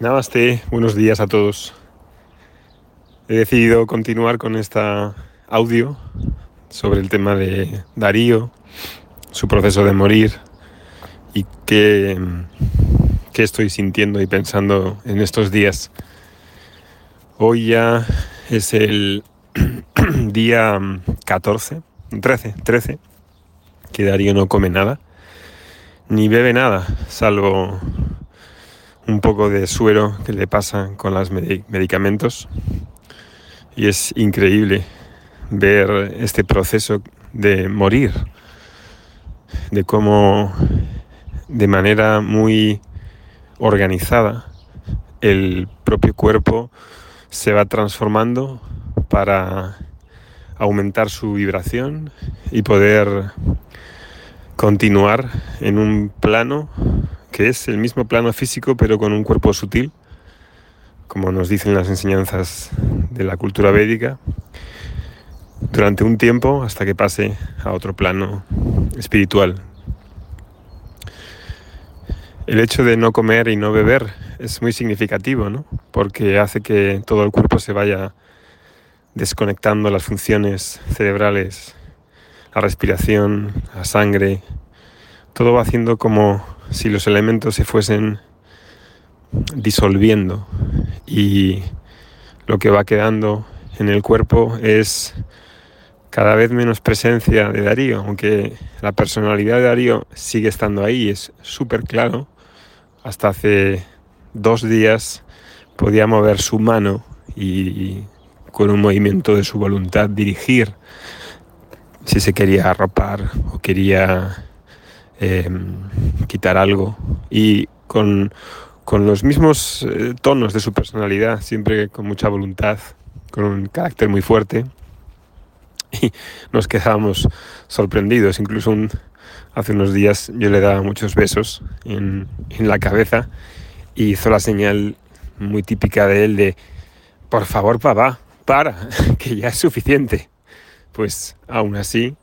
Namaste, buenos días a todos. He decidido continuar con esta audio sobre el tema de Darío, su proceso de morir y qué, qué estoy sintiendo y pensando en estos días. Hoy ya es el día 14, 13, 13, que Darío no come nada, ni bebe nada, salvo un poco de suero que le pasa con los medicamentos. Y es increíble ver este proceso de morir, de cómo de manera muy organizada el propio cuerpo se va transformando para aumentar su vibración y poder continuar en un plano que es el mismo plano físico pero con un cuerpo sutil, como nos dicen las enseñanzas de la cultura védica, durante un tiempo hasta que pase a otro plano espiritual. El hecho de no comer y no beber es muy significativo, ¿no? Porque hace que todo el cuerpo se vaya desconectando las funciones cerebrales, la respiración, la sangre, todo va haciendo como si los elementos se fuesen disolviendo y lo que va quedando en el cuerpo es cada vez menos presencia de Darío, aunque la personalidad de Darío sigue estando ahí, es súper claro. Hasta hace dos días podía mover su mano y con un movimiento de su voluntad dirigir si se quería arropar o quería Em, quitar algo y con, los mismos eh, tonos de su personalidad, siempre con mucha voluntad, con un carácter muy fuerte. Y nos quedábamos sorprendidos, incluso hace unos días yo le daba muchos besos en, en la cabeza y hizo la señal muy típica de él de, por favor papá, para, que ya es suficiente. Pues aún así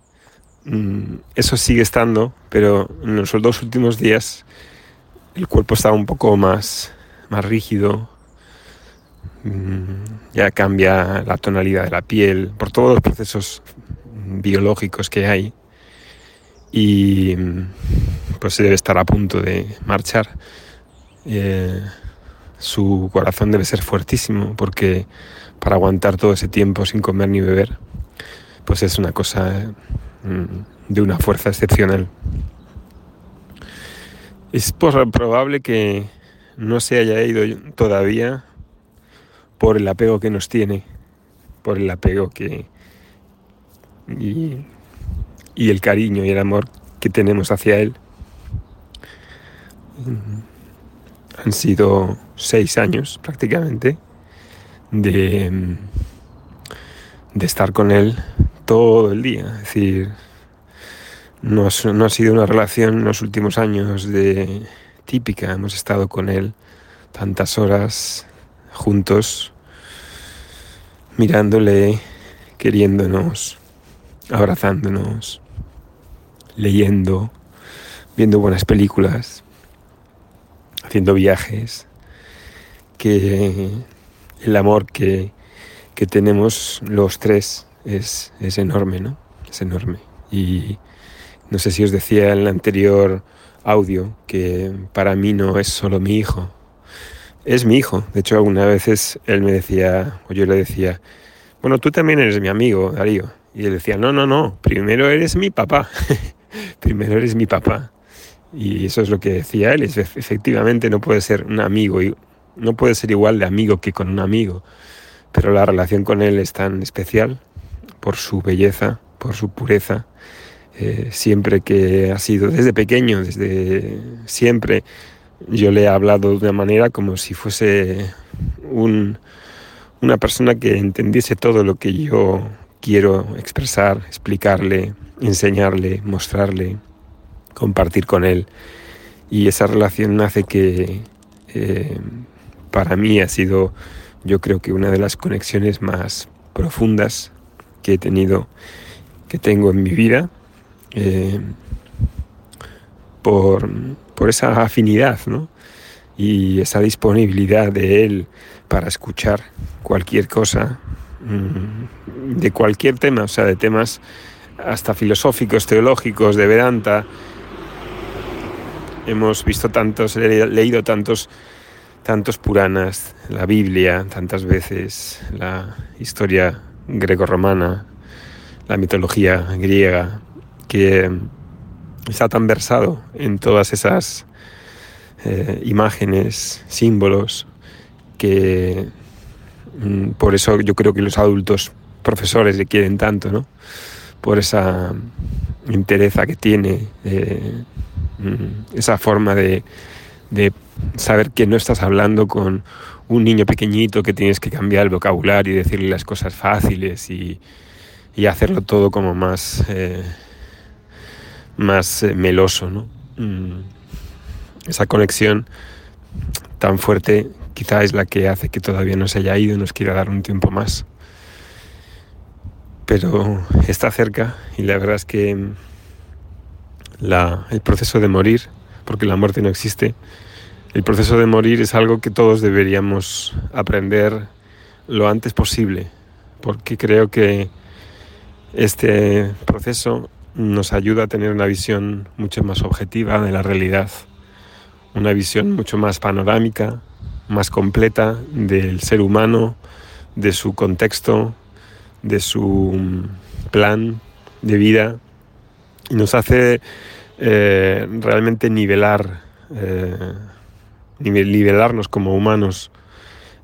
eso sigue estando, pero en los dos últimos días el cuerpo estaba un poco más, más rígido, mm, ya cambia la tonalidad de la piel por todos los procesos biológicos que hay y mm, pues debe estar a punto de marchar. Eh, su corazón debe ser fuertísimo porque para aguantar todo ese tiempo sin comer ni beber, pues es una cosa Mm, de una fuerza excepcional. Es probable que no se haya ido todavía por el apego que nos tiene, por el apego que y, y el cariño y el amor que tenemos hacia él. Han sido seis años prácticamente de, de estar con él todo el día. Es decir, no, ha sido una relación en los últimos años de típica. Hemos estado con él tantas horas juntos, mirándole, queriéndonos, abrazándonos, leyendo, viendo buenas películas, haciendo viajes, que el amor que, que tenemos los tres es, es enorme, ¿no? Es enorme. Y no sé si os decía en el anterior audio que para mí no es solo mi hijo, es mi hijo. De hecho, algunas veces él me decía, o yo le decía, bueno, tú también eres mi amigo, Darío. Y él decía, no, no, no, primero eres mi papá, primero eres mi papá. Y eso es lo que decía él, efectivamente no puede ser un amigo, no puede ser igual de amigo que con un amigo, pero la relación con él es tan especial por su belleza, por su pureza. Eh, siempre que ha sido desde pequeño, desde siempre, yo le he hablado de una manera como si fuese una persona que entendiese todo lo que yo quiero expresar, explicarle, enseñarle, mostrarle, compartir con él. Y esa relación hace que eh, para mí ha sido, yo creo que una de las conexiones más profundas que he tenido, que tengo en mi vida, eh, por, esa afinidad, ¿no? y esa disponibilidad de él para escuchar cualquier cosa, mm, de cualquier tema, o sea, de temas hasta filosóficos, teológicos, de Vedanta. Hemos visto tantos, leído tantos, tantos Puranas, la Biblia, tantas veces, la historia greco-romana, la mitología griega, que está tan versado en todas esas eh, imágenes, símbolos, que mm, por eso yo creo que los adultos profesores le quieren tanto, ¿no? Por esa interesa que tiene, eh, mm, esa forma de, de saber que no estás hablando con un niño pequeñito que tienes que cambiar el vocabulario y decirle las cosas fáciles y, y hacerlo todo como más, eh, más meloso, ¿no? Mm esa conexión tan fuerte quizá es la que hace que todavía no se haya ido y nos quiera dar un tiempo más. Pero está cerca y la verdad es que el proceso de morir, porque la muerte no existe, el proceso de morir es algo que todos deberíamos aprender lo antes posible, porque creo que este proceso nos ayuda a tener una visión mucho más objetiva de la realidad una visión mucho más panorámica, más completa del ser humano, de su contexto, de su mm, plan de vida y nos hace eh, realmente nivelar, eh, nivelarnos como humanos,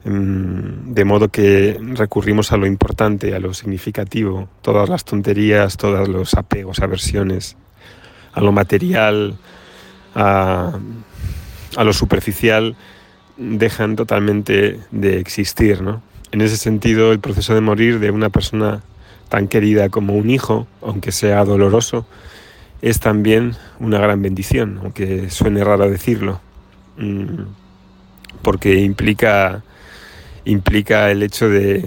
mm, de modo que recurrimos a lo importante, a lo significativo, todas las tonterías, todos los apegos, aversiones, a lo material, a a lo superficial dejan totalmente de existir. ¿no? En ese sentido, el proceso de morir de una persona tan querida como un hijo, aunque sea doloroso, es también una gran bendición, aunque suene raro decirlo, porque implica, implica el hecho de,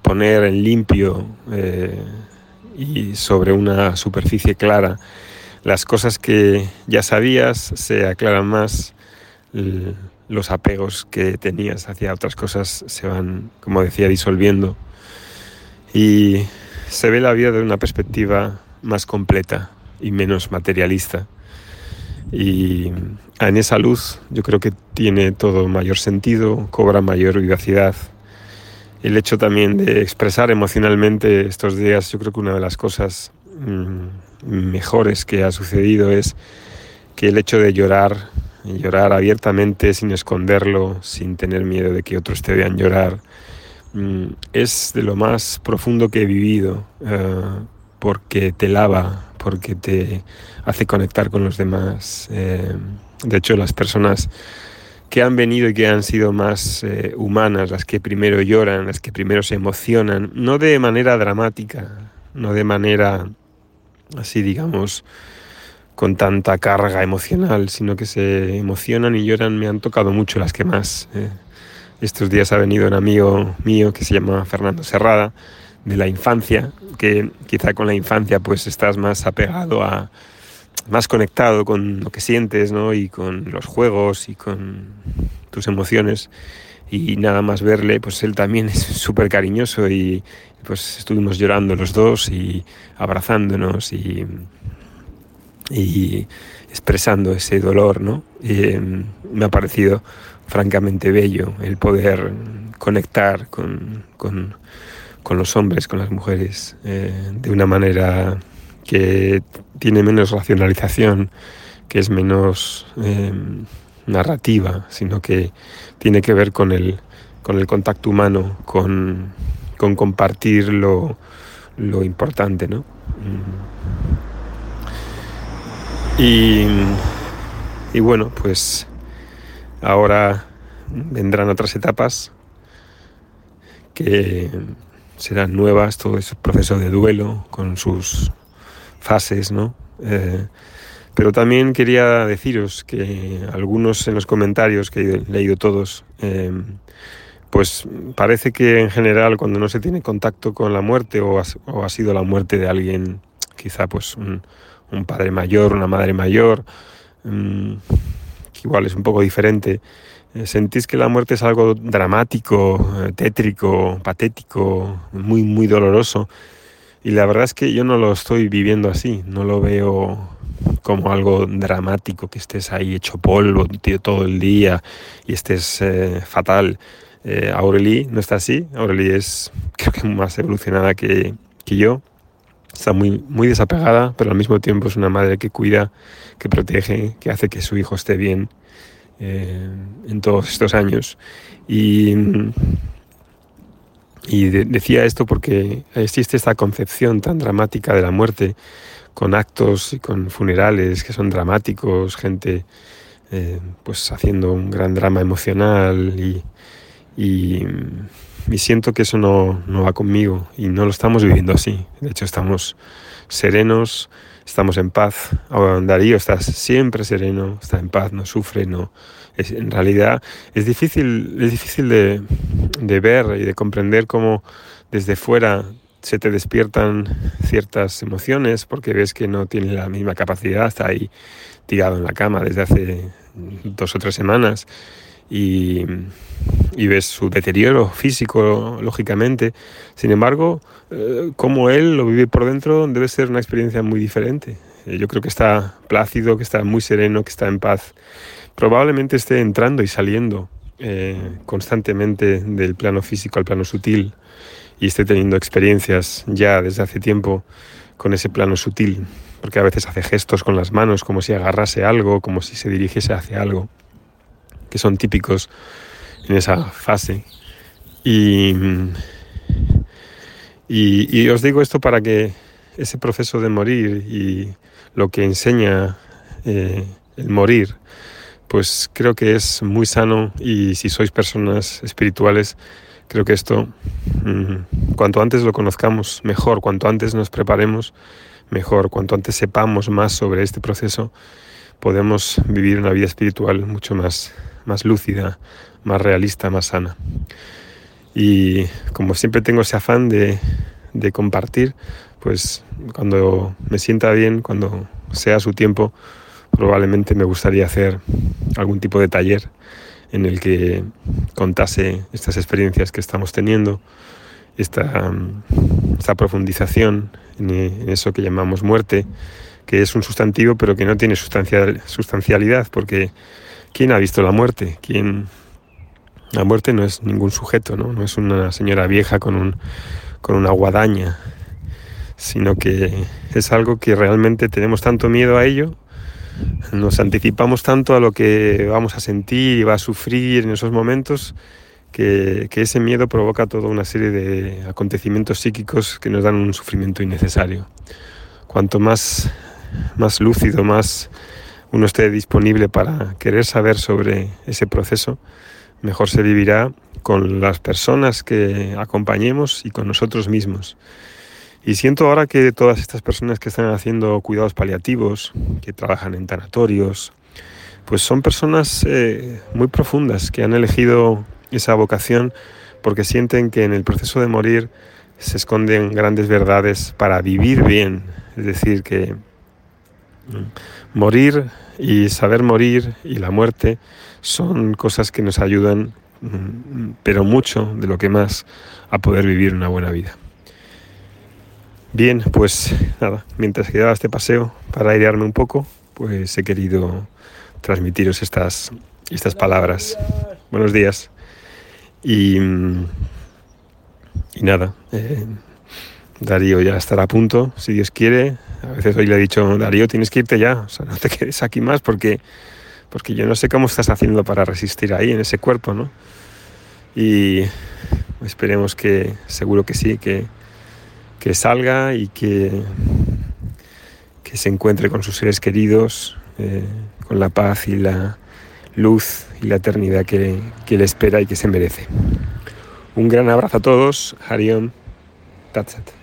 poner en limpio eh, y sobre una superficie clara las cosas que ya sabías se aclaran más, los apegos que tenías hacia otras cosas se van, como decía, disolviendo y se ve la vida de una perspectiva más completa y menos materialista. Y en esa luz yo creo que tiene todo mayor sentido, cobra mayor vivacidad. El hecho también de expresar emocionalmente estos días, yo creo que una de las cosas mm, mejores que ha sucedido es que el hecho de llorar, llorar abiertamente, sin esconderlo, sin tener miedo de que otros te vean llorar, mm, es de lo más profundo que he vivido, eh, porque te lava, porque te hace conectar con los demás. Eh, de hecho, las personas que han venido y que han sido más eh, humanas, las que primero lloran, las que primero se emocionan, no de manera dramática, no de manera así digamos, con tanta carga emocional, sino que se emocionan y lloran, me han tocado mucho las que más. Eh. Estos días ha venido un amigo mío que se llama Fernando Serrada, de la infancia, que quizá con la infancia pues estás más apegado a, más conectado con lo que sientes, ¿no? Y con los juegos y con tus emociones. Y nada más verle, pues él también es súper cariñoso y, pues estuvimos llorando los dos y abrazándonos y, y expresando ese dolor, ¿no? Em, me ha parecido francamente bello el poder conectar con, con, con los hombres, con las mujeres, eh, de una manera que tiene menos racionalización, que es menos em, narrativa, sino que tiene que ver con el, con el contacto humano, con con compartir lo, importante, ¿no? Y, y bueno, pues ahora vendrán otras etapas que serán nuevas, todo ese proceso de duelo con sus fases, ¿no? Eh, pero también quería deciros que algunos en los comentarios que he leído todos eh, pues parece que en general cuando no se tiene contacto con la muerte o ha, sido la muerte de alguien, quizá pues un, padre mayor, una madre mayor, mm, igual es un poco diferente. Eh, ¿Sentís que la muerte es algo dramático, eh, tétrico, patético, muy, muy doloroso? Y la verdad es que yo no lo estoy viviendo así, no lo veo como algo dramático, que estés ahí hecho polvo todo el día y estés eh, fatal. Eh, Aurelie no está así, Aurelie es creo que más evolucionada que, que yo, está muy, muy desapegada, pero al mismo tiempo es una madre que cuida, que protege, que hace que su hijo esté bien eh, en todos estos años. Y, y decía esto porque existe esta concepción tan dramática de la muerte, con actos y con funerales que son dramáticos, gente eh, pues haciendo un gran drama emocional y, y, siento que eso no, no, va conmigo y no lo estamos viviendo así. De hecho estamos serenos, estamos en paz. Darío está siempre sereno, está en paz, no sufre, no. Es, en realidad es difícil, es difícil de, de ver y de comprender cómo desde fuera se te despiertan ciertas emociones porque ves que no tiene la misma capacidad, está ahí tirado en la cama desde hace dos o tres semanas y, ves su deterioro físico, lógicamente. Sin embargo, eh, como él lo vive por dentro, debe ser una experiencia muy diferente. Eh, yo creo que está plácido, que está muy sereno, que está en paz. Probablemente esté entrando y saliendo eh, constantemente del plano físico al plano sutil y esté teniendo experiencias ya desde hace tiempo con ese plano sutil, porque a veces hace gestos con las manos como si agarrase algo, como si se dirigiese hacia algo, que son típicos en esa fase. Y, y, os digo esto para que ese proceso de morir y lo que enseña eh, el morir, pues creo que es muy sano y si sois personas espirituales, Creo que esto, mm, cuanto antes lo conozcamos, mejor, cuanto antes nos preparemos, mejor, cuanto antes sepamos más sobre este proceso, podemos vivir una vida espiritual mucho más, más lúcida, más realista, más sana. Y como siempre tengo ese afán de, compartir, pues cuando me sienta bien, cuando sea su tiempo, probablemente me gustaría hacer algún tipo de taller en el que contase estas experiencias que estamos teniendo, esta profundización en, eso que llamamos muerte, que es un sustantivo pero que no tiene sustancialidad, porque ¿quién ha visto la muerte? ¿Quién... La muerte no es ningún sujeto, ¿no? no es una señora vieja con, un, con una guadaña, sino que es algo que realmente tenemos tanto miedo a ello nos anticipamos tanto a lo que vamos a sentir y va a sufrir en esos momentos que, ese miedo provoca toda una serie de acontecimientos psíquicos que nos dan un sufrimiento innecesario. Cuanto más, más lúcido, más uno esté disponible para querer saber sobre ese proceso, mejor se vivirá con las personas que acompañemos y con nosotros mismos. Y siento ahora que todas estas personas que están haciendo cuidados paliativos, que trabajan en tanatorios, pues son personas eh, muy profundas que han elegido esa vocación porque sienten que en el proceso de morir se esconden grandes verdades para vivir bien. Es decir, que morir y saber morir y la muerte son cosas que nos ayudan, mm, pero mucho de lo que más, a poder vivir una buena vida. Bien, pues nada, mientras quedaba este paseo para airearme un poco, pues he querido transmitiros estas, estas palabras. Buenos días. Y, y nada, eh, Darío ya estará a punto, si Dios quiere. A veces hoy le he dicho, Darío, tienes que irte ya, o sea, no te quedes aquí más porque, porque yo no sé cómo estás haciendo para resistir ahí en ese cuerpo, ¿no? Y esperemos que, seguro que sí, que que salga y que, que se encuentre con sus seres queridos, eh, con la paz y la luz y la eternidad que, que le espera y que se merece. Un gran abrazo a todos. Harion. That's it.